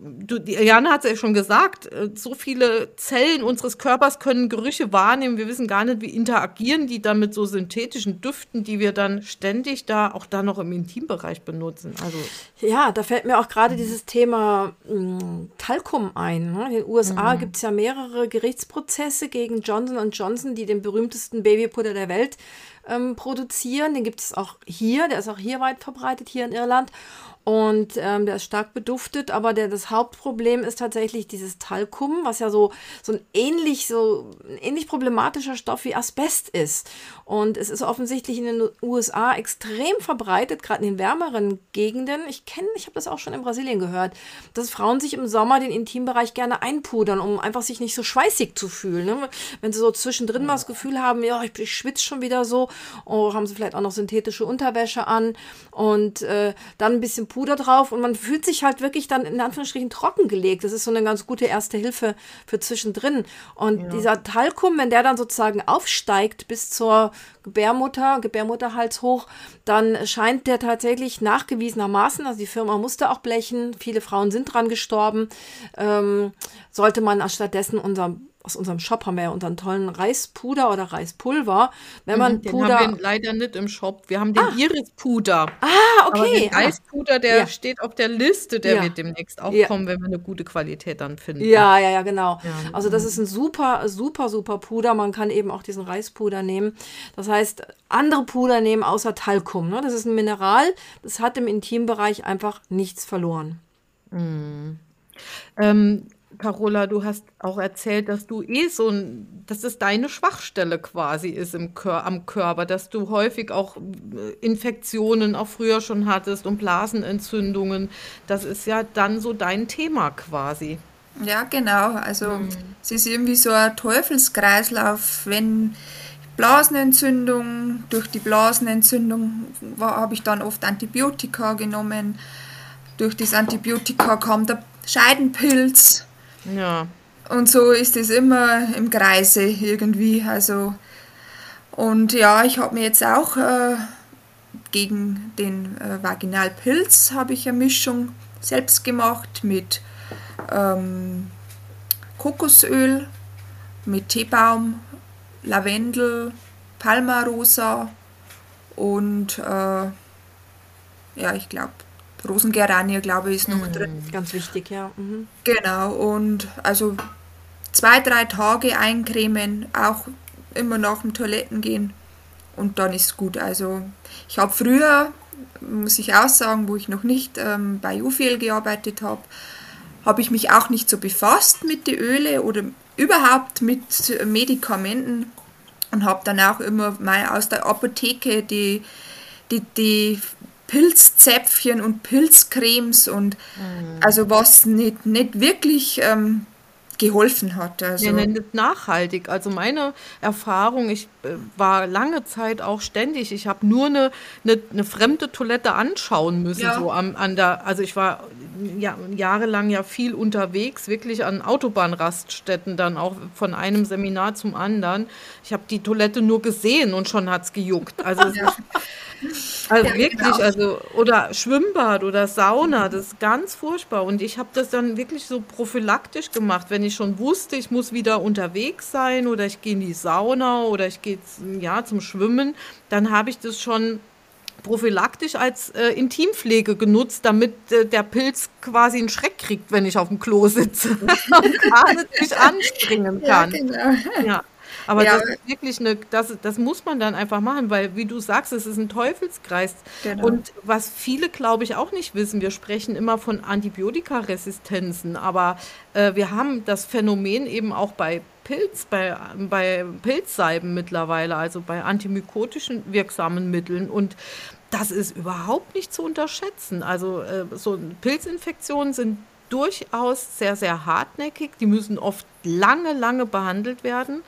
du, Jana hat es ja schon gesagt, äh, so viele Zellen unseres Körpers können Gerüche wahrnehmen. Wir wissen gar nicht, wie interagieren die dann mit so synthetischen Düften, die wir dann ständig da auch da noch im Intimbereich benutzen. Also ja, da fällt mir auch gerade dieses Thema mh, hm, Talkum ein. Ne? In den USA mhm. gibt es ja mehrere Gerichtsprozesse gegen Johnson Johnson, die den berühmtesten Babypuder der Welt ähm, produzieren. Den gibt es auch hier, der ist auch hier weit verbreitet, hier in Irland. Und ähm, der ist stark beduftet, aber der, das Hauptproblem ist tatsächlich dieses Talkum, was ja so, so ein ähnlich, so ein ähnlich problematischer Stoff wie Asbest ist. Und es ist offensichtlich in den USA extrem verbreitet, gerade in den wärmeren Gegenden. Ich kenne, ich habe das auch schon in Brasilien gehört, dass Frauen sich im Sommer den Intimbereich gerne einpudern, um einfach sich nicht so schweißig zu fühlen. Ne? Wenn sie so zwischendrin mal das Gefühl haben, ja, ich, ich schwitze schon wieder so, oder haben sie vielleicht auch noch synthetische Unterwäsche an und äh, dann ein bisschen Puder drauf und man fühlt sich halt wirklich dann in Anführungsstrichen trockengelegt. Das ist so eine ganz gute erste Hilfe für zwischendrin. Und ja. dieser Talkum, wenn der dann sozusagen aufsteigt bis zur Gebärmutter, Gebärmutterhals hoch, dann scheint der tatsächlich nachgewiesenermaßen, also die Firma musste auch blechen, viele Frauen sind dran gestorben, ähm, sollte man stattdessen unser aus unserem Shop haben wir ja unseren tollen Reispuder oder Reispulver. Wenn man mhm, den Puder. haben wir leider nicht im Shop. Wir haben den ah. Iris-Puder. Ah, okay. Aber der Reispuder, der ja. steht auf der Liste, der ja. wird demnächst auch ja. kommen, wenn wir eine gute Qualität dann finden. Ja, ja, ja, genau. Also das ist ein super, super, super Puder. Man kann eben auch diesen Reispuder nehmen. Das heißt, andere Puder nehmen außer Talkum. Ne? Das ist ein Mineral. Das hat im Intimbereich einfach nichts verloren. Mhm. Ähm, Carola, du hast auch erzählt, dass du eh so ein, dass es deine Schwachstelle quasi ist im Kör am Körper, dass du häufig auch äh, Infektionen auch früher schon hattest und Blasenentzündungen. Das ist ja dann so dein Thema quasi. Ja, genau. Also mhm. es ist irgendwie so ein Teufelskreislauf, wenn Blasenentzündung, durch die Blasenentzündung habe ich dann oft Antibiotika genommen. Durch das Antibiotika kam der Scheidenpilz ja. Und so ist es immer im Kreise irgendwie. Also, und ja, ich habe mir jetzt auch äh, gegen den äh, Vaginalpilz habe ich eine Mischung selbst gemacht mit ähm, Kokosöl, mit Teebaum, Lavendel, Palmarosa und äh, ja, ich glaube Rosengeranie, glaube ich, ist noch mhm. drin. Ganz wichtig, ja. Mhm. Genau, und also zwei, drei Tage eincremen, auch immer nach dem Toiletten gehen und dann ist gut. Also ich habe früher, muss ich auch sagen, wo ich noch nicht ähm, bei UFL gearbeitet habe, habe ich mich auch nicht so befasst mit den Öle oder überhaupt mit Medikamenten und habe dann auch immer mal aus der Apotheke die, die, die Pilzzäpfchen und Pilzcremes und mhm. also was nicht, nicht wirklich ähm, geholfen hat. Also. Ja, nicht nachhaltig. Also meine Erfahrung, ich äh, war lange Zeit auch ständig, ich habe nur eine, eine, eine, fremde Toilette anschauen müssen. Ja. So am, an der, also ich war ja, jahrelang ja viel unterwegs, wirklich an Autobahnraststätten, dann auch von einem Seminar zum anderen. Ich habe die Toilette nur gesehen und schon hat es gejuckt. Also ja. Also ja, wirklich, genau. also oder Schwimmbad oder Sauna, das ist ganz furchtbar. Und ich habe das dann wirklich so prophylaktisch gemacht, wenn ich schon wusste, ich muss wieder unterwegs sein oder ich gehe in die Sauna oder ich gehe ja zum Schwimmen, dann habe ich das schon prophylaktisch als äh, Intimpflege genutzt, damit äh, der Pilz quasi einen Schreck kriegt, wenn ich auf dem Klo sitze und gar nicht anspringen kann. Ja, genau. ja. Aber ja. das ist wirklich eine, das, das muss man dann einfach machen, weil, wie du sagst, es ist ein Teufelskreis. Genau. Und was viele, glaube ich, auch nicht wissen, wir sprechen immer von Antibiotikaresistenzen, aber äh, wir haben das Phänomen eben auch bei Pilz, bei, bei Pilzsalben mittlerweile, also bei antimykotischen wirksamen Mitteln. Und das ist überhaupt nicht zu unterschätzen. Also äh, so Pilzinfektionen sind durchaus sehr, sehr hartnäckig. Die müssen oft lange, lange behandelt werden.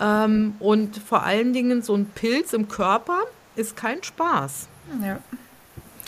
Ähm, und vor allen Dingen so ein Pilz im Körper ist kein Spaß. Ja.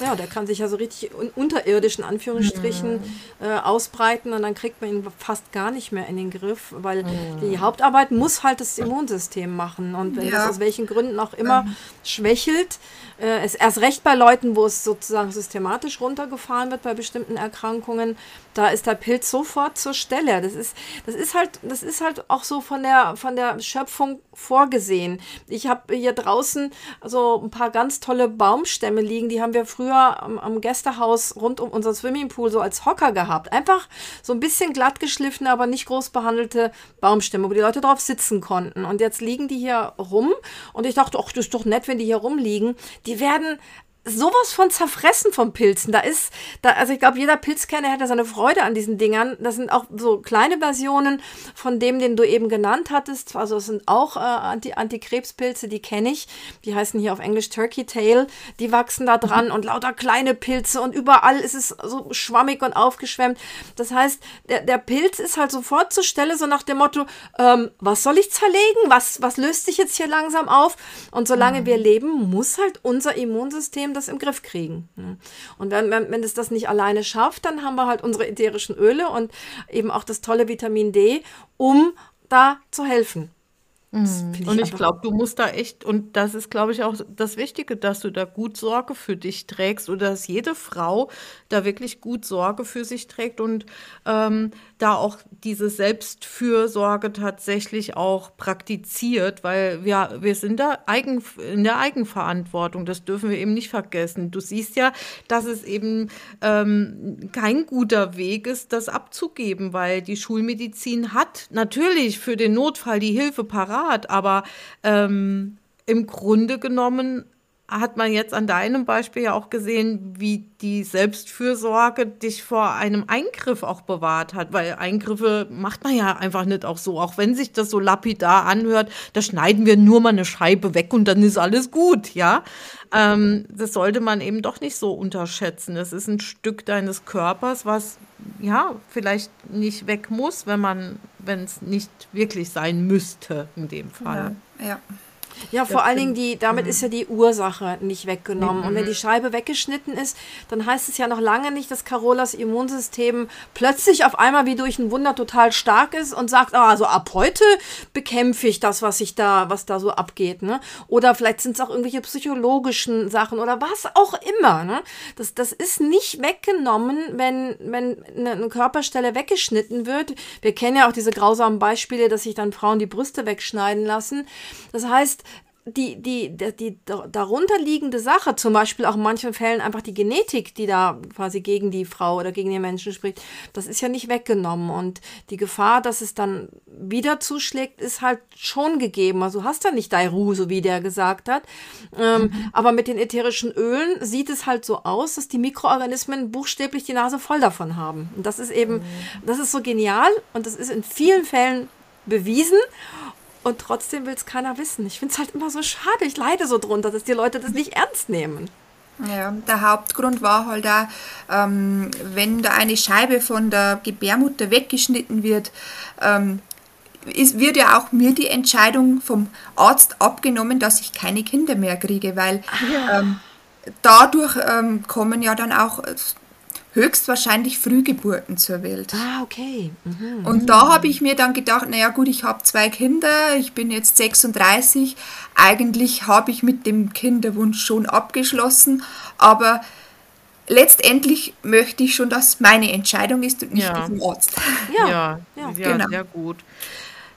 Ja, der kann sich ja so richtig unterirdisch in Anführungsstrichen mhm. äh, ausbreiten und dann kriegt man ihn fast gar nicht mehr in den Griff, weil mhm. die Hauptarbeit muss halt das Immunsystem machen und wenn ja. das aus welchen Gründen auch immer mhm. schwächelt, äh, ist erst recht bei Leuten, wo es sozusagen systematisch runtergefahren wird bei bestimmten Erkrankungen, da ist der Pilz sofort zur Stelle. Das ist, das ist halt, das ist halt auch so von der, von der Schöpfung vorgesehen. Ich habe hier draußen so ein paar ganz tolle Baumstämme liegen, die haben wir früher früher am, am Gästehaus rund um unseren Swimmingpool so als Hocker gehabt. Einfach so ein bisschen glatt geschliffene, aber nicht groß behandelte Baumstämme, wo die Leute drauf sitzen konnten. Und jetzt liegen die hier rum und ich dachte, ach, das ist doch nett, wenn die hier rumliegen. Die werden sowas von zerfressen von Pilzen. Da ist, da, also ich glaube, jeder Pilzkenner hätte seine Freude an diesen Dingern. Das sind auch so kleine Versionen von dem, den du eben genannt hattest. Also es sind auch äh, Anti Antikrebspilze, die kenne ich. Die heißen hier auf Englisch Turkey Tail. Die wachsen da dran mhm. und lauter kleine Pilze und überall ist es so schwammig und aufgeschwemmt. Das heißt, der, der Pilz ist halt sofort zur Stelle, so nach dem Motto, ähm, was soll ich zerlegen? Was, was löst sich jetzt hier langsam auf? Und solange mhm. wir leben, muss halt unser Immunsystem das im Griff kriegen. Ne? Und wenn, wenn, wenn es das nicht alleine schafft, dann haben wir halt unsere ätherischen Öle und eben auch das tolle Vitamin D, um da zu helfen. Mhm. Ich und ich glaube, du musst da echt, und das ist, glaube ich, auch das Wichtige, dass du da gut Sorge für dich trägst oder dass jede Frau da wirklich gut Sorge für sich trägt und ähm, da auch diese Selbstfürsorge tatsächlich auch praktiziert, weil wir, wir sind da eigen, in der Eigenverantwortung, das dürfen wir eben nicht vergessen. Du siehst ja, dass es eben ähm, kein guter Weg ist, das abzugeben, weil die Schulmedizin hat natürlich für den Notfall die Hilfe parat, aber ähm, im Grunde genommen hat man jetzt an deinem Beispiel ja auch gesehen, wie die Selbstfürsorge dich vor einem Eingriff auch bewahrt hat, weil Eingriffe macht man ja einfach nicht auch so, auch wenn sich das so lapidar anhört, da schneiden wir nur mal eine Scheibe weg und dann ist alles gut, ja. Ähm, das sollte man eben doch nicht so unterschätzen. Es ist ein Stück deines Körpers, was ja vielleicht nicht weg muss, wenn man, wenn es nicht wirklich sein müsste in dem Fall. ja. ja. Ja, vor allen Dingen, die, damit mhm. ist ja die Ursache nicht weggenommen. Mhm. Und wenn die Scheibe weggeschnitten ist, dann heißt es ja noch lange nicht, dass Carolas Immunsystem plötzlich auf einmal wie durch ein Wunder total stark ist und sagt, ah, also ab heute bekämpfe ich das, was ich da, was da so abgeht. Ne? Oder vielleicht sind es auch irgendwelche psychologischen Sachen oder was auch immer. Ne? Das, das ist nicht weggenommen, wenn, wenn eine, eine Körperstelle weggeschnitten wird. Wir kennen ja auch diese grausamen Beispiele, dass sich dann Frauen die Brüste wegschneiden lassen. Das heißt, die, die, die, die darunterliegende Sache, zum Beispiel auch in manchen Fällen einfach die Genetik, die da quasi gegen die Frau oder gegen den Menschen spricht, das ist ja nicht weggenommen. Und die Gefahr, dass es dann wieder zuschlägt, ist halt schon gegeben. Also du hast ja nicht Dairu, so wie der gesagt hat. Ähm, mhm. Aber mit den ätherischen Ölen sieht es halt so aus, dass die Mikroorganismen buchstäblich die Nase voll davon haben. Und das ist eben, mhm. das ist so genial und das ist in vielen Fällen bewiesen. Und trotzdem will es keiner wissen. Ich finde es halt immer so schade. Ich leide so drunter, dass die Leute das nicht ernst nehmen. Ja, der Hauptgrund war halt auch, ähm, wenn da eine Scheibe von der Gebärmutter weggeschnitten wird, ähm, es wird ja auch mir die Entscheidung vom Arzt abgenommen, dass ich keine Kinder mehr kriege, weil ja. ähm, dadurch ähm, kommen ja dann auch höchstwahrscheinlich Frühgeburten zur Welt. Ah, okay. Mhm. Und da habe ich mir dann gedacht, naja gut, ich habe zwei Kinder, ich bin jetzt 36, eigentlich habe ich mit dem Kinderwunsch schon abgeschlossen, aber letztendlich möchte ich schon, dass meine Entscheidung ist und nicht ja. die vom Arzt. Ja, ja, ja, ja genau. sehr gut.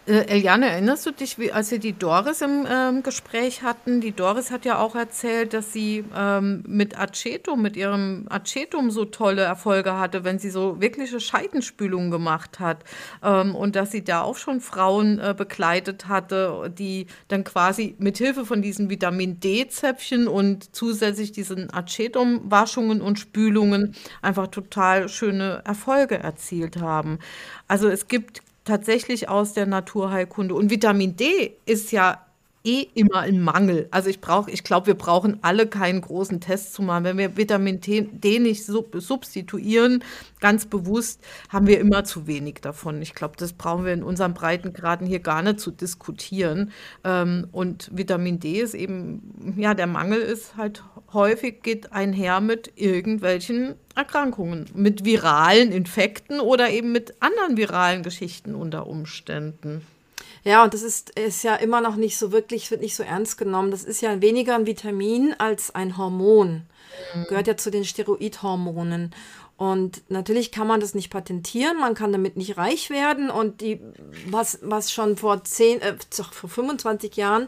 Äh, Eliane, erinnerst du dich, wie, als wir die Doris im ähm, Gespräch hatten? Die Doris hat ja auch erzählt, dass sie ähm, mit Acetum, mit ihrem Acetum so tolle Erfolge hatte, wenn sie so wirkliche Scheidenspülungen gemacht hat. Ähm, und dass sie da auch schon Frauen äh, begleitet hatte, die dann quasi mit Hilfe von diesen Vitamin D-Zäpfchen und zusätzlich diesen Acetum-Waschungen und Spülungen einfach total schöne Erfolge erzielt haben. Also es gibt tatsächlich aus der Naturheilkunde. Und Vitamin D ist ja eh immer ein Mangel. Also ich brauche, ich glaube, wir brauchen alle keinen großen Test zu machen. Wenn wir Vitamin D nicht sub substituieren, ganz bewusst, haben wir immer zu wenig davon. Ich glaube, das brauchen wir in unseren Breitengraden hier gar nicht zu diskutieren. Ähm, und Vitamin D ist eben, ja, der Mangel ist halt häufig geht einher mit irgendwelchen Erkrankungen, mit viralen Infekten oder eben mit anderen viralen Geschichten unter Umständen. Ja, und das ist, ist ja immer noch nicht so wirklich, wird nicht so ernst genommen. Das ist ja weniger ein Vitamin als ein Hormon. Mhm. Gehört ja zu den Steroidhormonen. Und natürlich kann man das nicht patentieren, man kann damit nicht reich werden. Und die, was, was schon vor 10, äh, vor 25 Jahren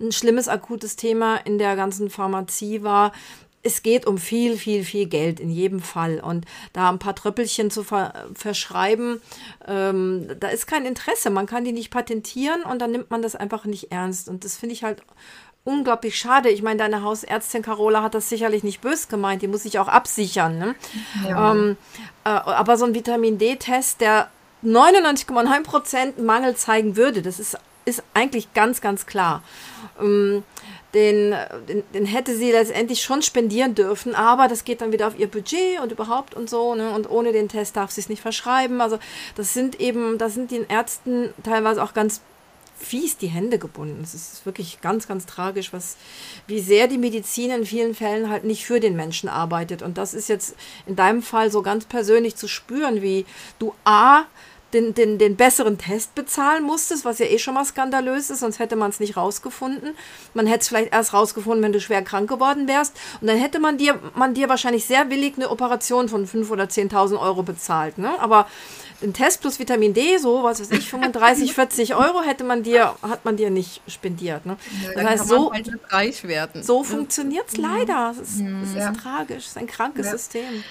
ein schlimmes akutes Thema in der ganzen Pharmazie war, es geht um viel, viel, viel Geld in jedem Fall. Und da ein paar Tröppelchen zu ver verschreiben, ähm, da ist kein Interesse. Man kann die nicht patentieren und dann nimmt man das einfach nicht ernst. Und das finde ich halt unglaublich schade. Ich meine, deine Hausärztin Carola hat das sicherlich nicht bös gemeint. Die muss sich auch absichern. Ne? Ja. Ähm, äh, aber so ein Vitamin D-Test, der 99,9% Mangel zeigen würde, das ist, ist eigentlich ganz, ganz klar. Ähm, den, den, den, hätte sie letztendlich schon spendieren dürfen, aber das geht dann wieder auf ihr Budget und überhaupt und so, ne? Und ohne den Test darf sie es nicht verschreiben. Also das sind eben, da sind den Ärzten teilweise auch ganz fies die Hände gebunden. Es ist wirklich ganz, ganz tragisch, was, wie sehr die Medizin in vielen Fällen halt nicht für den Menschen arbeitet. Und das ist jetzt in deinem Fall so ganz persönlich zu spüren, wie du A, den, den, den besseren Test bezahlen musstest, was ja eh schon mal skandalös ist, sonst hätte man es nicht rausgefunden. Man hätte es vielleicht erst rausgefunden, wenn du schwer krank geworden wärst. Und dann hätte man dir, man dir wahrscheinlich sehr willig eine Operation von 5.000 oder 10.000 Euro bezahlt. Ne? Aber den Test plus Vitamin D, so was weiß ich, 35, 40 Euro hätte man dir, hat man dir nicht spendiert. Ne? Ja, das heißt, so, halt reich werden. so funktioniert es leider. Es ist, es ist ja. tragisch, es ist ein krankes ja. System.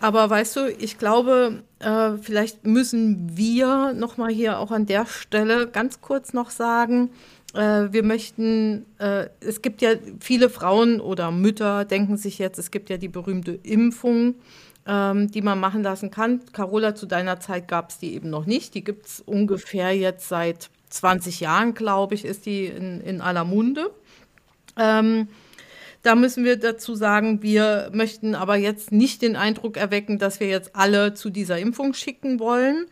Aber weißt du, ich glaube, äh, vielleicht müssen wir nochmal hier auch an der Stelle ganz kurz noch sagen, äh, wir möchten, äh, es gibt ja viele Frauen oder Mütter denken sich jetzt, es gibt ja die berühmte Impfung, ähm, die man machen lassen kann. Carola, zu deiner Zeit gab es die eben noch nicht. Die gibt es ungefähr jetzt seit 20 Jahren, glaube ich, ist die in, in aller Munde. Ähm, da müssen wir dazu sagen, wir möchten aber jetzt nicht den Eindruck erwecken, dass wir jetzt alle zu dieser Impfung schicken wollen,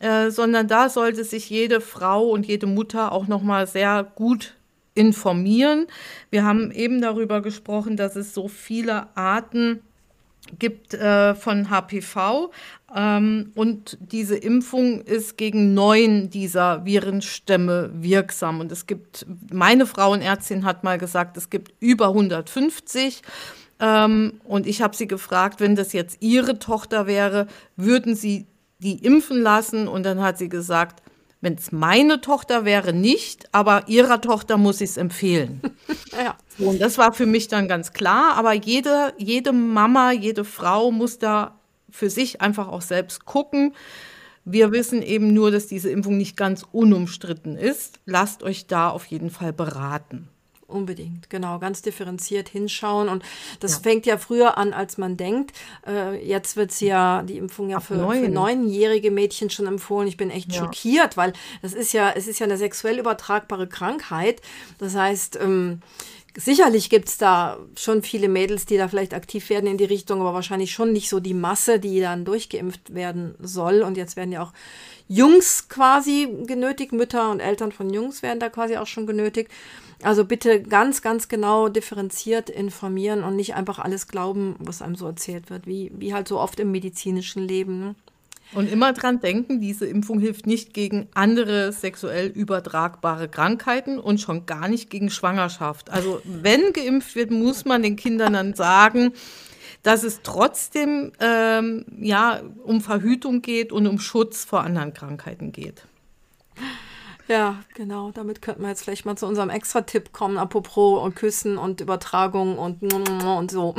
äh, sondern da sollte sich jede Frau und jede Mutter auch noch mal sehr gut informieren. Wir haben eben darüber gesprochen, dass es so viele Arten gibt äh, von HPV ähm, und diese Impfung ist gegen neun dieser Virenstämme wirksam. Und es gibt, meine Frauenärztin hat mal gesagt, es gibt über 150 ähm, und ich habe sie gefragt, wenn das jetzt ihre Tochter wäre, würden sie die impfen lassen? Und dann hat sie gesagt, wenn es meine Tochter wäre, nicht, aber ihrer Tochter muss ich es empfehlen. ja. Und das war für mich dann ganz klar. Aber jede, jede Mama, jede Frau muss da für sich einfach auch selbst gucken. Wir wissen eben nur, dass diese Impfung nicht ganz unumstritten ist. Lasst euch da auf jeden Fall beraten. Unbedingt, genau, ganz differenziert hinschauen. Und das ja. fängt ja früher an, als man denkt. Äh, jetzt wird sie ja, die Impfung ja für, für, neunjährige Mädchen schon empfohlen. Ich bin echt ja. schockiert, weil das ist ja, es ist ja eine sexuell übertragbare Krankheit. Das heißt, ähm, sicherlich gibt es da schon viele Mädels, die da vielleicht aktiv werden in die Richtung, aber wahrscheinlich schon nicht so die Masse, die dann durchgeimpft werden soll. Und jetzt werden ja auch Jungs quasi genötigt, Mütter und Eltern von Jungs werden da quasi auch schon genötigt. Also bitte ganz, ganz genau differenziert informieren und nicht einfach alles glauben, was einem so erzählt wird, wie, wie halt so oft im medizinischen Leben. Ne? Und immer dran denken, diese Impfung hilft nicht gegen andere sexuell übertragbare Krankheiten und schon gar nicht gegen Schwangerschaft. Also wenn geimpft wird, muss man den Kindern dann sagen, dass es trotzdem ähm, ja, um Verhütung geht und um Schutz vor anderen Krankheiten geht. Ja, genau. Damit könnten wir jetzt vielleicht mal zu unserem Extra-Tipp kommen, apropos und Küssen und Übertragung und und so.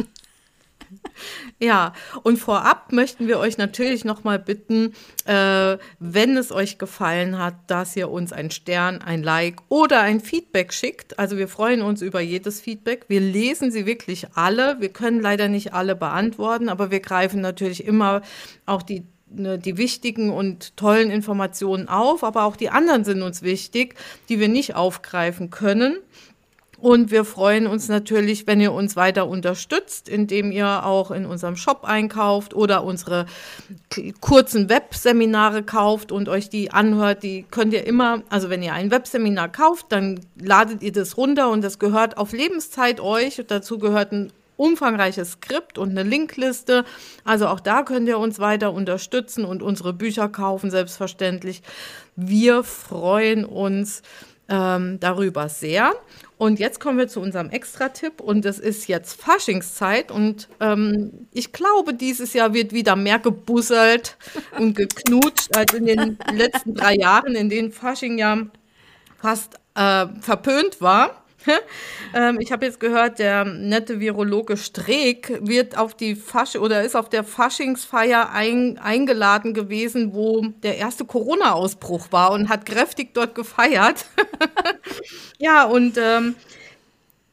Ja, und vorab möchten wir euch natürlich nochmal bitten, äh, wenn es euch gefallen hat, dass ihr uns einen Stern, ein Like oder ein Feedback schickt. Also wir freuen uns über jedes Feedback. Wir lesen sie wirklich alle. Wir können leider nicht alle beantworten, aber wir greifen natürlich immer auch die ne, die wichtigen und tollen Informationen auf, aber auch die anderen sind uns wichtig, die wir nicht aufgreifen können. Und wir freuen uns natürlich, wenn ihr uns weiter unterstützt, indem ihr auch in unserem Shop einkauft oder unsere kurzen Webseminare kauft und euch die anhört. Die könnt ihr immer, also wenn ihr ein Webseminar kauft, dann ladet ihr das runter und das gehört auf Lebenszeit euch. Dazu gehört ein umfangreiches Skript und eine Linkliste. Also auch da könnt ihr uns weiter unterstützen und unsere Bücher kaufen, selbstverständlich. Wir freuen uns ähm, darüber sehr. Und jetzt kommen wir zu unserem Extra-Tipp und es ist jetzt Faschingszeit und ähm, ich glaube, dieses Jahr wird wieder mehr gebusselt und geknutscht als in den letzten drei Jahren, in denen Fasching ja fast äh, verpönt war. ähm, ich habe jetzt gehört, der nette Virologe Streeck wird auf die Fasch oder ist auf der Faschingsfeier ein, eingeladen gewesen, wo der erste Corona-Ausbruch war und hat kräftig dort gefeiert. ja, und ähm,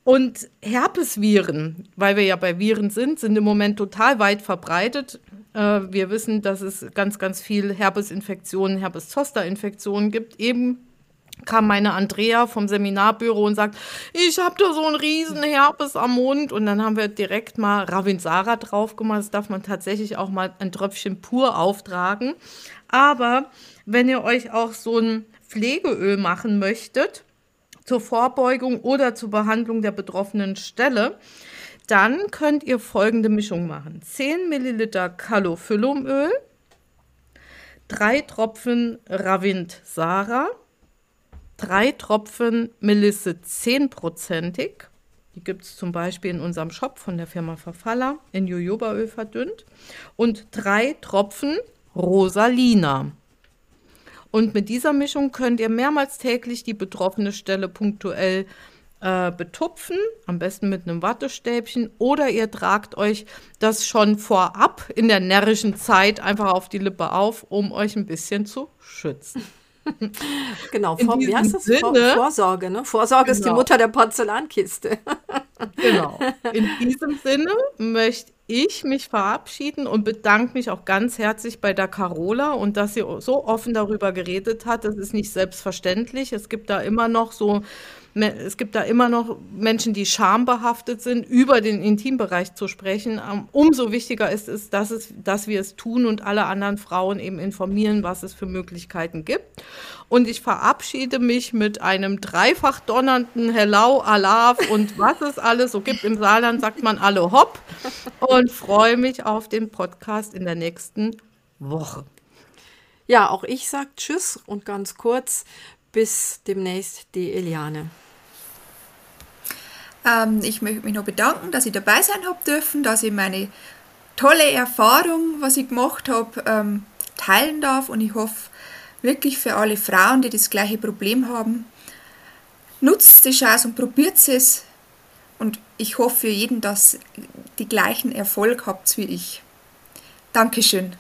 und Herpesviren, weil wir ja bei Viren sind, sind im Moment total weit verbreitet. Äh, wir wissen, dass es ganz, ganz viel Herpesinfektionen, Herpes-Zoster-Infektionen gibt, eben kam meine Andrea vom Seminarbüro und sagt, ich habe da so einen riesen Herpes am Mund. Und dann haben wir direkt mal Ravinsara drauf gemacht. Das darf man tatsächlich auch mal ein Tröpfchen pur auftragen. Aber wenn ihr euch auch so ein Pflegeöl machen möchtet, zur Vorbeugung oder zur Behandlung der betroffenen Stelle, dann könnt ihr folgende Mischung machen. 10 Milliliter Calophyllumöl, 3 Tropfen Ravintsara, drei Tropfen Melisse 10%ig. Die gibt es zum Beispiel in unserem Shop von der Firma Verfaller in Jojobaöl verdünnt. Und drei Tropfen Rosalina. Und mit dieser Mischung könnt ihr mehrmals täglich die betroffene Stelle punktuell äh, betupfen, am besten mit einem Wattestäbchen, oder ihr tragt euch das schon vorab in der närrischen Zeit einfach auf die Lippe auf, um euch ein bisschen zu schützen. genau, vor, wie heißt das? Sinne, Vorsorge, ne? Vorsorge genau. ist die genau. Mutter der Porzellankiste. genau. In diesem Sinne möchte ich mich verabschieden und bedanke mich auch ganz herzlich bei der Carola und dass sie so offen darüber geredet hat. Das ist nicht selbstverständlich. Es gibt da immer noch so es gibt da immer noch Menschen, die schambehaftet sind, über den Intimbereich zu sprechen. Ähm, umso wichtiger ist es, dass, es, dass wir es tun und alle anderen Frauen eben informieren, was es für Möglichkeiten gibt. Und ich verabschiede mich mit einem dreifach donnernden Hello, Alaf und was es alles so gibt. Im Saarland sagt man alle hopp und freue mich auf den Podcast in der nächsten Woche. Ja, auch ich sage Tschüss und ganz kurz bis demnächst die Eliane. Ähm, ich möchte mich noch bedanken, dass ich dabei sein habe dürfen, dass ich meine tolle Erfahrung, was ich gemacht habe, ähm, teilen darf und ich hoffe wirklich für alle Frauen, die das gleiche Problem haben, nutzt die Chance und probiert es und ich hoffe für jeden, dass die gleichen Erfolg habt wie ich. Dankeschön.